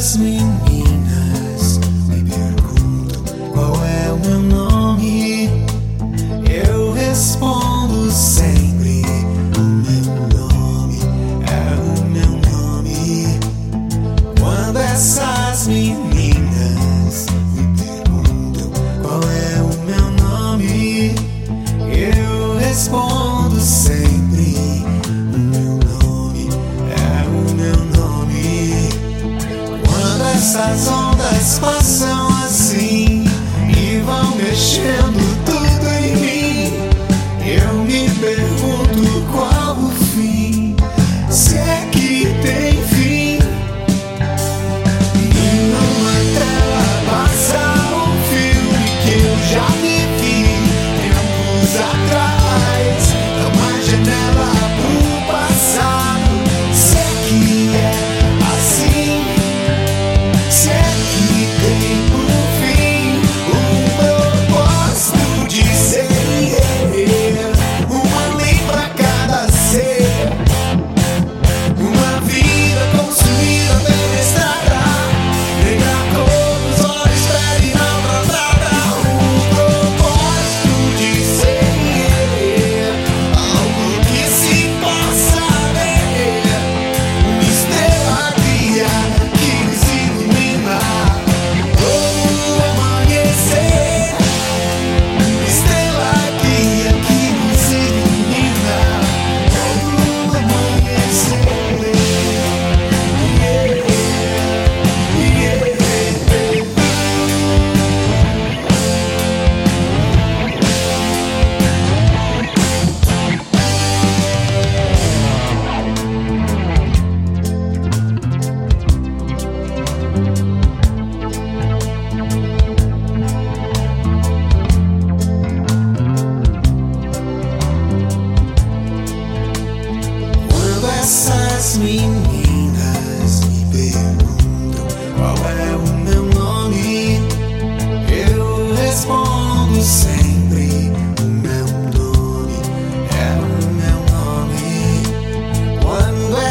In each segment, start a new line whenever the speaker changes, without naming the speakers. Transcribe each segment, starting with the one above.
jasmine.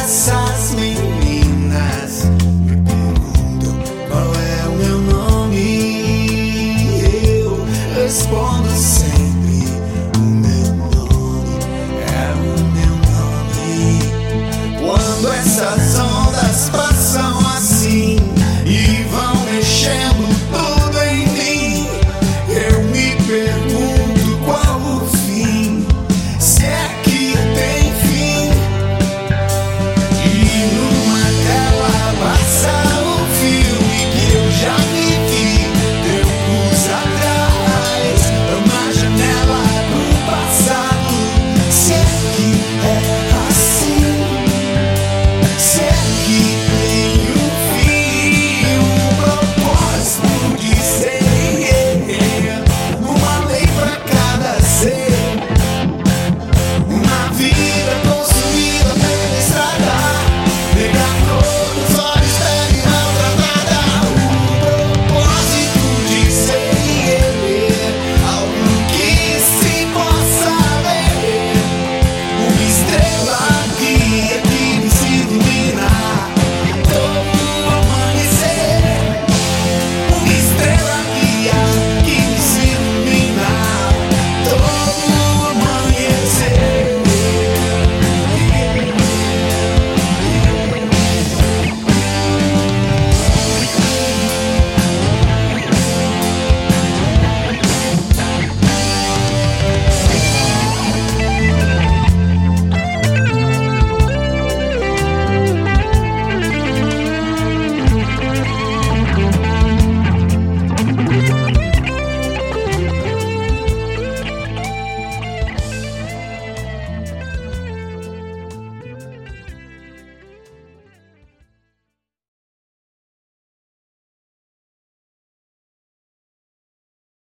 Essas meninas me perguntam qual é o meu nome, eu respondo sempre: o meu nome é o meu nome. Quando essas